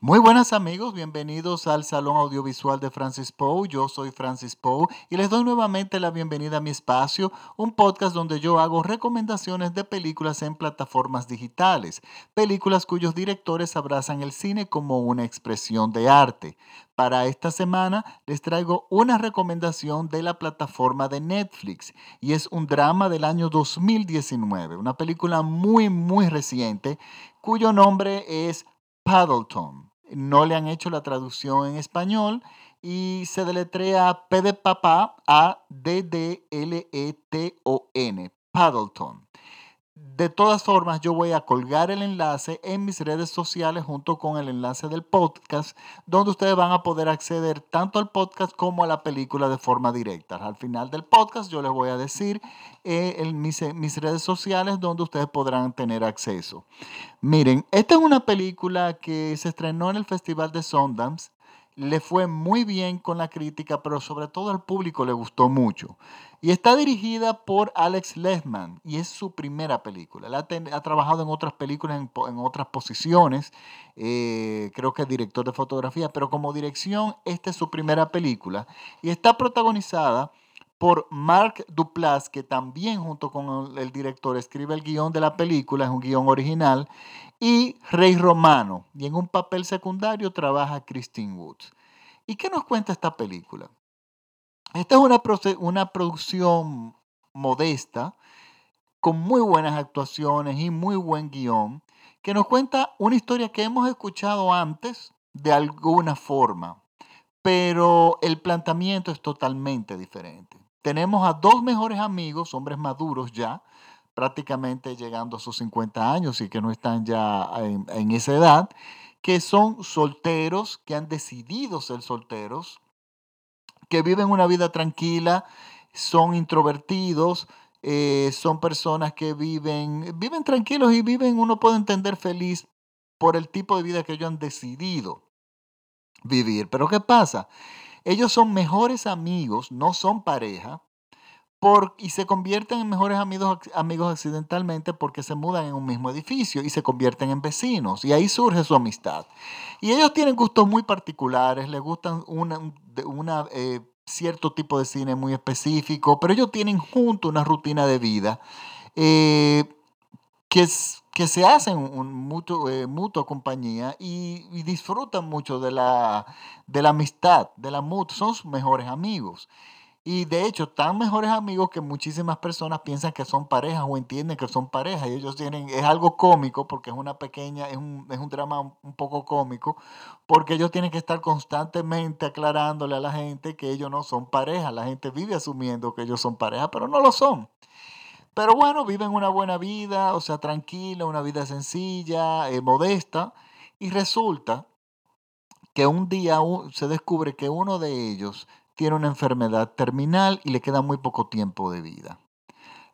Muy buenas amigos, bienvenidos al Salón Audiovisual de Francis Poe. Yo soy Francis Poe y les doy nuevamente la bienvenida a mi espacio, un podcast donde yo hago recomendaciones de películas en plataformas digitales, películas cuyos directores abrazan el cine como una expresión de arte. Para esta semana les traigo una recomendación de la plataforma de Netflix y es un drama del año 2019, una película muy muy reciente cuyo nombre es Paddleton no le han hecho la traducción en español y se deletrea P de papá A D D L E T O N, Paddleton. De todas formas, yo voy a colgar el enlace en mis redes sociales junto con el enlace del podcast, donde ustedes van a poder acceder tanto al podcast como a la película de forma directa. Al final del podcast yo les voy a decir eh, en mis, mis redes sociales donde ustedes podrán tener acceso. Miren, esta es una película que se estrenó en el Festival de Sundance le fue muy bien con la crítica, pero sobre todo al público le gustó mucho. Y está dirigida por Alex Lehman y es su primera película. Él ha, trabajado en otras películas, en, otras posiciones, eh, creo que es director de fotografía, pero como dirección, esta es su primera película. Y está protagonizada por Mark Duplass, que también junto con el, director escribe el guion de la película, es un guion original, y Rey Romano. Y en un papel secundario trabaja Christine Woods. ¿Y qué nos cuenta esta película? Esta es una, una producción modesta, con muy buenas actuaciones y muy buen guion, que nos cuenta una historia que hemos escuchado antes de alguna forma, pero el planteamiento es totalmente diferente. Tenemos a dos mejores amigos, hombres maduros ya, prácticamente llegando a sus 50 años y que no están ya en, esa edad, que son solteros, que han decidido ser solteros, que viven una vida tranquila, son introvertidos, eh, son personas que viven, viven tranquilos y viven, uno puede entender feliz por el tipo de vida que ellos han decidido vivir. Pero ¿qué pasa? Ellos son mejores amigos, no son pareja, y se convierten en mejores amigos, amigos accidentalmente porque se mudan en un mismo edificio y se convierten en vecinos. Y ahí surge su amistad. Y ellos tienen gustos muy particulares, les gustan una, una eh, cierto tipo de cine muy específico, pero ellos tienen junto una rutina de vida eh, que, que se hacen un mutuo, eh, mutua compañía y, disfrutan mucho de la, de la amistad, de la mutua, son sus mejores amigos. Y de hecho, tan mejores amigos que muchísimas personas piensan que son parejas o entienden que son parejas. Y ellos tienen, es algo cómico porque es una pequeña, es un, es un drama un poco cómico, porque ellos tienen que estar constantemente aclarándole a la gente que ellos no son pareja. La gente vive asumiendo que ellos son pareja, pero no lo son. Pero bueno, viven una buena vida, o sea, tranquila, una vida sencilla, eh, modesta. Y resulta que un día se descubre que uno de ellos tiene una enfermedad terminal y le queda muy poco tiempo de vida.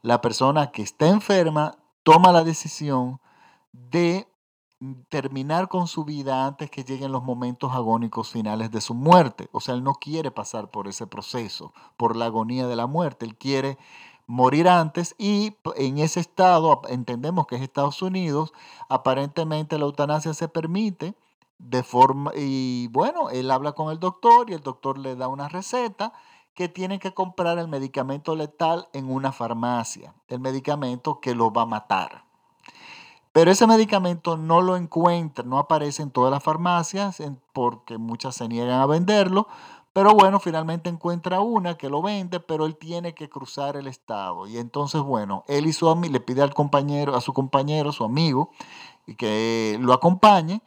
La persona que está enferma toma la decisión de terminar con su vida antes que lleguen los momentos agónicos finales de su muerte. O sea, él no quiere pasar por ese proceso, por la agonía de la muerte. Él quiere morir antes y en ese estado, entendemos que es Estados Unidos, aparentemente la eutanasia se permite de forma, y bueno, él habla con el doctor y el doctor le da una receta que tiene que comprar el medicamento letal en una farmacia, el medicamento que lo va a matar. Pero ese medicamento no lo encuentra, no aparece en todas las farmacias porque muchas se niegan a venderlo. Pero bueno, finalmente encuentra una que lo vende, pero él tiene que cruzar el estado. Y entonces, bueno, él y su amigo le pide al compañero, a su compañero, su amigo, que lo acompañe.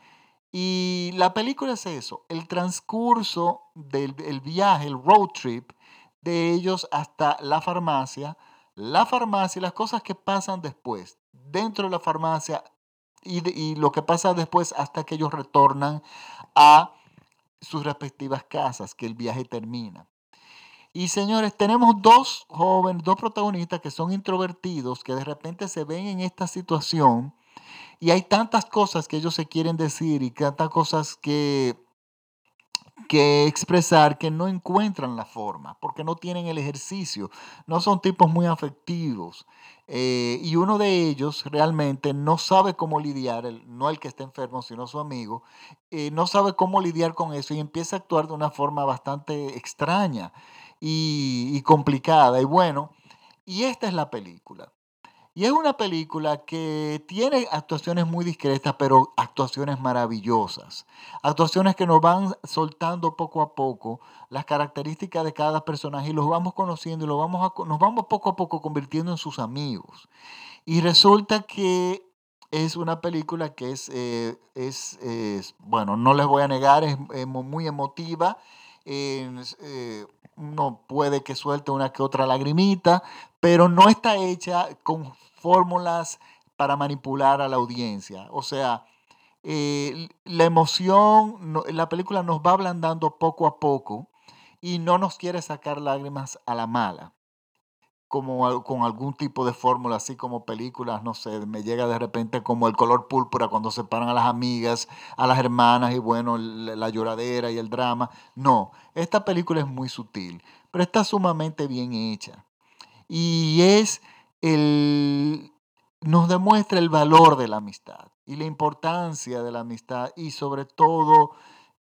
Y la película es eso, el transcurso del viaje, el road trip de ellos hasta la farmacia, la farmacia y las cosas que pasan después, dentro de la farmacia y, y lo que pasa después hasta que ellos retornan a sus respectivas casas, que el viaje termina. Y señores, tenemos dos jóvenes, dos protagonistas que son introvertidos, que de repente se ven en esta situación y hay tantas cosas que ellos se quieren decir y tantas cosas que que expresar que no encuentran la forma, porque no tienen el ejercicio, no son tipos muy afectivos. Eh, y uno de ellos realmente no sabe cómo lidiar, no el que está enfermo, sino su amigo, eh, no sabe cómo lidiar con eso y empieza a actuar de una forma bastante extraña y, y complicada. Y bueno, y esta es la película. Y es una película que tiene actuaciones muy discretas, pero actuaciones maravillosas. Actuaciones que nos van soltando poco a poco las características de cada personaje y los vamos conociendo y los vamos nos vamos poco a poco convirtiendo en sus amigos. Y resulta que es una película que es, eh, es, bueno, no les voy a negar, es, muy emotiva. Eh, uno puede que suelte una que otra lagrimita, pero no está hecha con fórmulas para manipular a la audiencia. O sea, eh, la emoción, la película nos va ablandando poco a poco y no nos quiere sacar lágrimas a la mala, como con algún tipo de fórmula, así como películas, no sé, me llega de repente como el color púrpura cuando separan a las amigas, a las hermanas y bueno, la lloradera y el drama. No, esta película es muy sutil, pero está sumamente bien hecha. Y es el, nos demuestra el valor de la amistad y la importancia de la amistad y sobre todo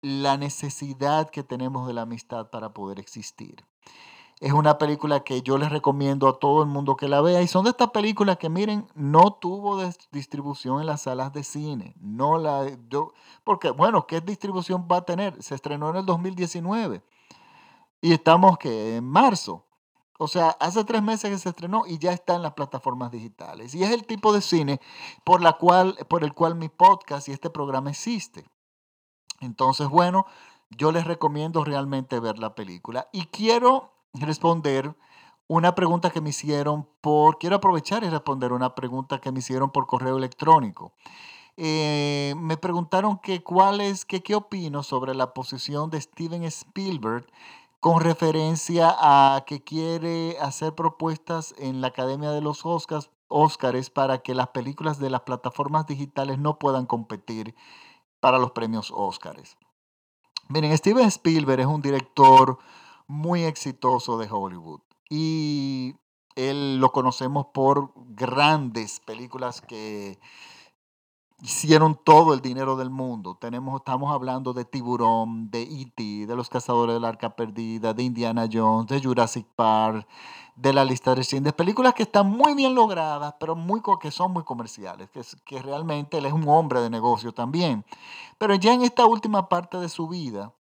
la necesidad que tenemos de la amistad para poder existir. Es una película que yo les recomiendo a todo el mundo que la vea y son de estas películas que miren, no tuvo distribución en las salas de cine. No la yo, porque bueno, ¿qué distribución va a tener? Se estrenó en el 2019 y estamos que en marzo. O sea, hace tres meses que se estrenó y ya está en las plataformas digitales. Y es el tipo de cine por, la cual, por el cual mi podcast y este programa existe. Entonces, bueno, yo les recomiendo realmente ver la película. Y quiero responder una pregunta que me hicieron por, quiero aprovechar y responder una pregunta que me hicieron por correo electrónico. Eh, me preguntaron que cuál que, qué opino sobre la posición de Steven Spielberg con referencia a que quiere hacer propuestas en la Academia de los Oscars, Oscars para que las películas de las plataformas digitales no puedan competir para los premios Oscars. Miren, Steven Spielberg es un director muy exitoso de Hollywood y él lo conocemos por grandes películas que hicieron todo el dinero del mundo. Tenemos, estamos hablando de Tiburón, de E.T., de Los Cazadores del Arca Perdida, de Indiana Jones, de Jurassic Park, de la lista de cines, películas que están muy bien logradas, pero muy, que son muy comerciales, que, que realmente él es un hombre de negocio también. Pero ya en esta última parte de su vida,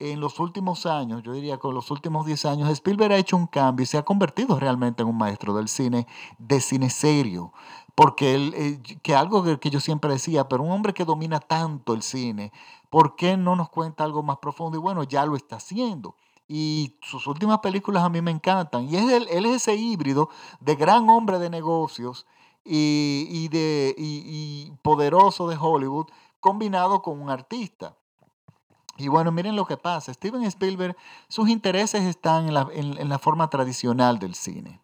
en los últimos años, yo diría con los últimos 10 años, Spielberg ha hecho un cambio y se ha convertido realmente en un maestro del cine, de cine serio. Porque él, eh, que algo que, yo siempre decía, pero un hombre que domina tanto el cine, ¿por qué no nos cuenta algo más profundo? Y bueno, ya lo está haciendo. Y sus últimas películas a mí me encantan. Y es él, él es ese híbrido de gran hombre de negocios y, de, y, poderoso de Hollywood combinado con un artista. Y bueno, miren lo que pasa. Steven Spielberg, sus intereses están en la, en la forma tradicional del cine.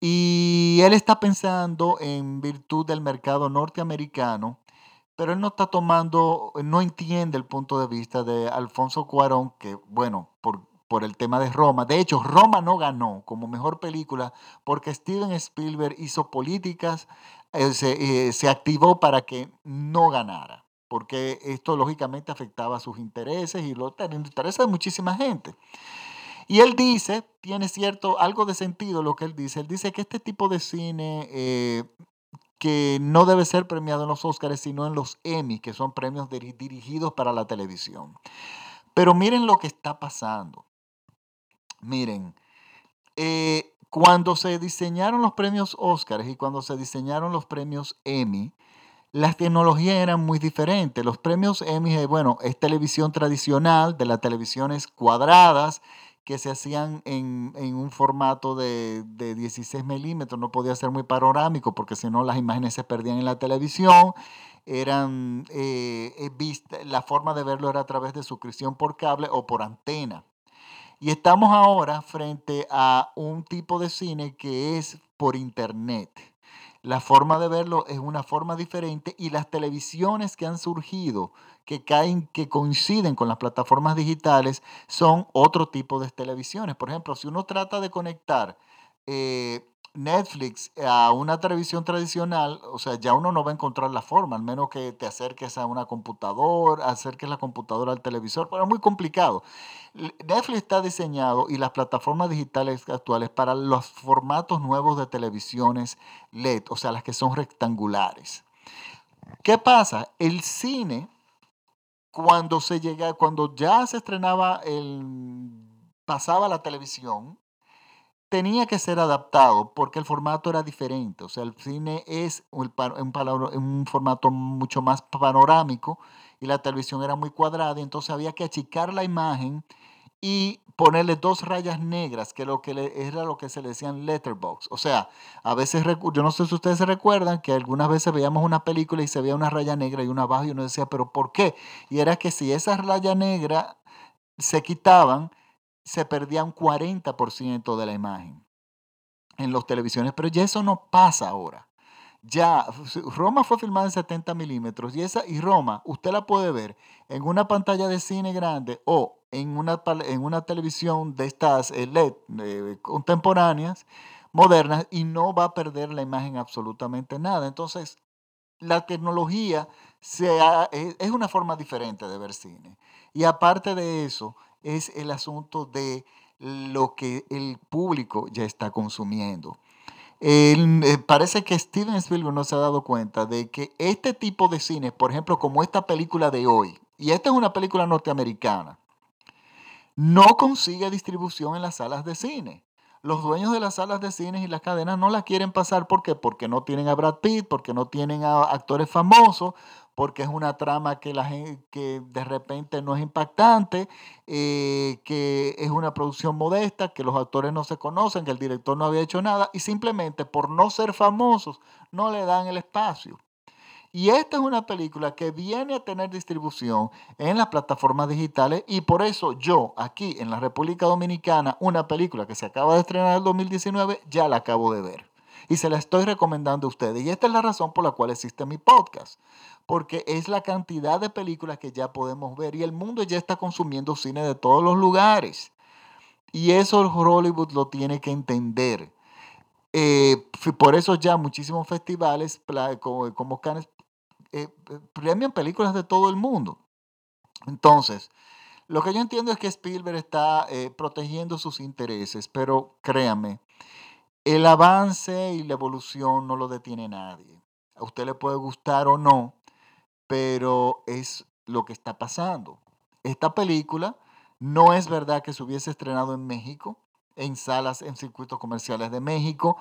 Y él está pensando en virtud del mercado norteamericano, pero él no está tomando, no entiende el punto de vista de Alfonso Cuarón, que bueno, por, por el tema de Roma. De hecho, Roma no ganó como mejor película porque Steven Spielberg hizo políticas, eh, se, eh, se activó para que no ganara, porque esto lógicamente afectaba sus intereses y los intereses de muchísima gente. Y él dice, tiene cierto, algo de sentido lo que él dice, él dice que este tipo de cine eh, que no debe ser premiado en los Oscars, sino en los Emmy, que son premios dirigidos para la televisión. Pero miren lo que está pasando. Miren, eh, cuando se diseñaron los premios Oscars y cuando se diseñaron los premios Emmy, las tecnologías eran muy diferentes. Los premios Emmy, eh, bueno, es televisión tradicional, de las televisiones cuadradas, que se hacían en, un formato de, 16 milímetros, no podía ser muy panorámico porque si no las imágenes se perdían en la televisión, eran, eh, eh, la forma de verlo era a través de suscripción por cable o por antena. Y estamos ahora frente a un tipo de cine que es por internet. La forma de verlo es una forma diferente y las televisiones que han surgido que caen, que coinciden con las plataformas digitales, son otro tipo de televisiones. Por ejemplo, si uno trata de conectar eh, Netflix a una televisión tradicional, o sea, ya uno no va a encontrar la forma, al menos que te acerques a una computadora, acerques la computadora al televisor, pero es muy complicado. Netflix está diseñado y las plataformas digitales actuales para los formatos nuevos de televisiones LED, o sea, las que son rectangulares. ¿Qué pasa? El cine, cuando se llega, cuando ya se estrenaba el, pasaba la televisión, tenía que ser adaptado porque el formato era diferente. O sea, el cine es un, formato mucho más panorámico y la televisión era muy cuadrada, entonces había que achicar la imagen y ponerle dos rayas negras, que, lo que era lo que se le decían letterbox. O sea, a veces, yo no sé si ustedes se recuerdan que algunas veces veíamos una película y se veía una raya negra y una abajo y uno decía, pero ¿por qué? Y era que si esas rayas negras se quitaban, se perdía un 40% de la imagen en las televisiones, pero ya eso no pasa ahora. Ya, Roma fue filmada en 70 milímetros y, esa, y Roma, usted la puede ver en una pantalla de cine grande o en una, en una televisión de estas eh, LED eh, contemporáneas, modernas, y no va a perder la imagen absolutamente nada. Entonces, la tecnología es una forma diferente de ver cine. Y aparte de eso, es el asunto de lo que el público ya está consumiendo. Eh, parece que Steven Spielberg no se ha dado cuenta de que este tipo de cine, por ejemplo, como esta película de hoy, y esta es una película norteamericana, no consigue distribución en las salas de cine. Los dueños de las salas de cine y las cadenas no la quieren pasar. ¿Por qué? Porque no tienen a Brad Pitt, porque no tienen a actores famosos, porque es una trama que, la que de repente no es impactante, eh, que es una producción modesta, que los actores no se conocen, que el director no había hecho nada y simplemente por no ser famosos no le dan el espacio. Y esta es una película que viene a tener distribución en las plataformas digitales y por eso yo aquí en la República Dominicana, una película que se acaba de estrenar en el 2019, ya la acabo de ver. Y se la estoy recomendando a ustedes. Y esta es la razón por la cual existe mi podcast porque es la cantidad de películas que ya podemos ver y el mundo ya está consumiendo cine de todos los lugares. Y eso Hollywood lo tiene que entender. Eh, por eso ya muchísimos festivales como, Cannes eh, premian películas de todo el mundo. Entonces, lo que yo entiendo es que Spielberg está eh, protegiendo sus intereses, pero créanme, el avance y la evolución no lo detiene nadie. A usted le puede gustar o no, pero es lo que está pasando. Esta película no es verdad que se hubiese estrenado en México, en salas, en circuitos comerciales de México,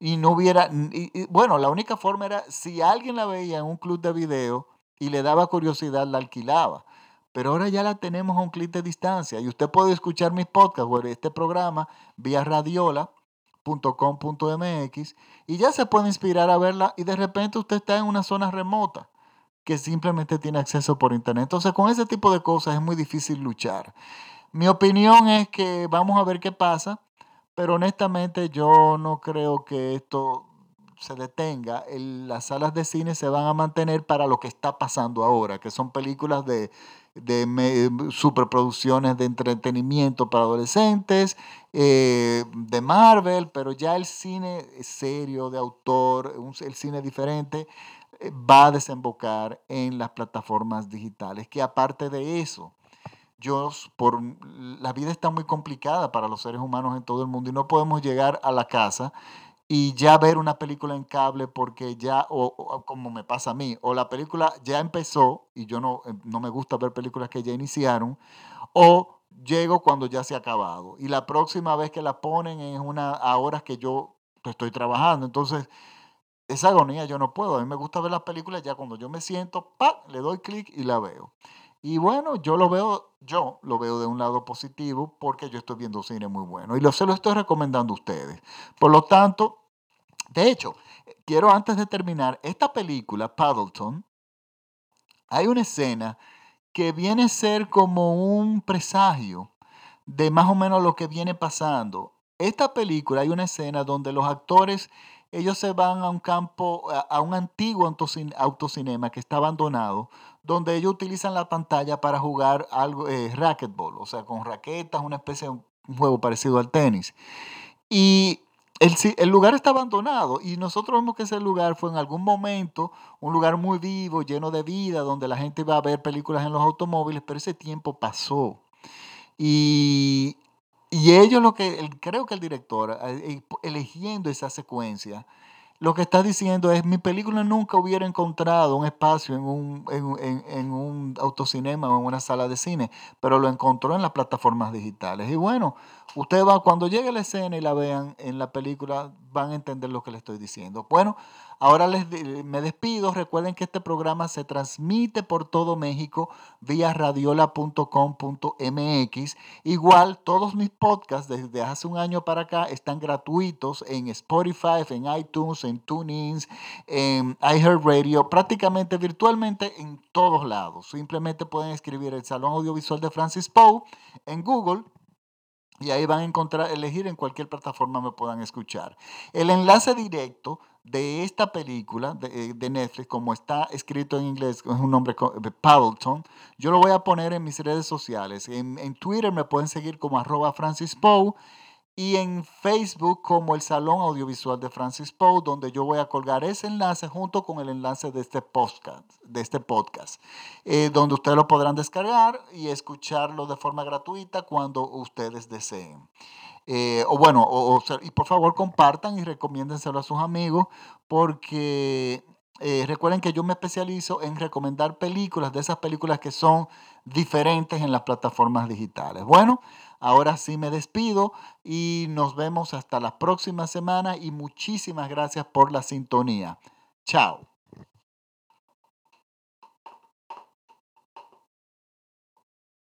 y no hubiera, bueno, la única forma era si alguien la veía en un club de video y le daba curiosidad, la alquilaba. Pero ahora ya la tenemos a un clic de distancia y usted puede escuchar mis podcasts este programa vía y ya se puede inspirar a verla y de repente usted está en una zona remota que simplemente tiene acceso por internet. Entonces, con ese tipo de cosas es muy difícil luchar. Mi opinión es que vamos a ver qué pasa, pero honestamente yo no creo que esto se detenga. las salas de cine se van a mantener para lo que está pasando ahora, que son películas de, de superproducciones de entretenimiento para adolescentes, eh, de Marvel, pero ya el cine serio, de autor, el cine diferente, eh, va a desembocar en las plataformas digitales, que aparte de eso, yo, por, la vida está muy complicada para los seres humanos en todo el mundo y no podemos llegar a la casa y ya ver una película en cable porque ya, o, como me pasa a mí, o la película ya empezó y yo no, eh, no me gusta ver películas que ya iniciaron, o llego cuando ya se ha acabado y la próxima vez que la ponen es una, a horas que yo estoy trabajando. Entonces, esa agonía yo no puedo. A mí me gusta ver las películas ya cuando yo me siento, ¡pa! le doy clic y la veo. Y bueno, yo lo veo, yo lo veo de un lado positivo porque yo estoy viendo cine muy bueno y lo, se lo estoy recomendando a ustedes. Por lo tanto, de hecho, quiero antes de terminar, esta película, Paddleton, hay una escena que viene a ser como un presagio de más o menos lo que viene pasando. Esta película hay una escena donde los actores ellos se van a un campo, a un antiguo autocinema que está abandonado, donde ellos utilizan la pantalla para jugar algo, eh, racquetball, o sea, con raquetas, una especie de un juego parecido al tenis. Y el, el, lugar está abandonado y nosotros vemos que ese lugar fue en algún momento un lugar muy vivo, lleno de vida, donde la gente iba a ver películas en los automóviles, pero ese tiempo pasó. Y, y ellos lo que, creo que el director, eh, eligiendo esa secuencia, lo que está diciendo es, mi película nunca hubiera encontrado un espacio en un, en, en, un autocinema o en una sala de cine, pero lo encontró en las plataformas digitales. Y bueno, usted va, cuando llegue la escena y la vean en la película, van a entender lo que le estoy diciendo. Bueno, Ahora les, me despido. Recuerden que este programa se transmite por todo México vía radiola.com.mx. Igual, todos mis podcasts desde hace un año para acá están gratuitos en Spotify, en iTunes, en TuneIn, en iHeartRadio, prácticamente virtualmente en todos lados. Simplemente pueden escribir el Salón Audiovisual de Francis Poe en Google y ahí van a encontrar, elegir en cualquier plataforma me puedan escuchar. El enlace directo de esta película de, eh, Netflix, como está escrito en inglés, es un nombre de Paddleton, yo lo voy a poner en mis redes sociales. En, en Twitter me pueden seguir como arroba Francis Poe y en Facebook como el Salón Audiovisual de Francis Poe, donde yo voy a colgar ese enlace junto con el enlace de este podcast, de este podcast eh, donde ustedes lo podrán descargar y escucharlo de forma gratuita cuando ustedes deseen. Eh, o bueno, o, y por favor compartan y recomiéndenselo a sus amigos porque eh, recuerden que yo me especializo en recomendar películas, de esas películas que son diferentes en las plataformas digitales. Bueno, Ahora sí me despido y nos vemos hasta la próxima semana y muchísimas gracias por la sintonía. Chao.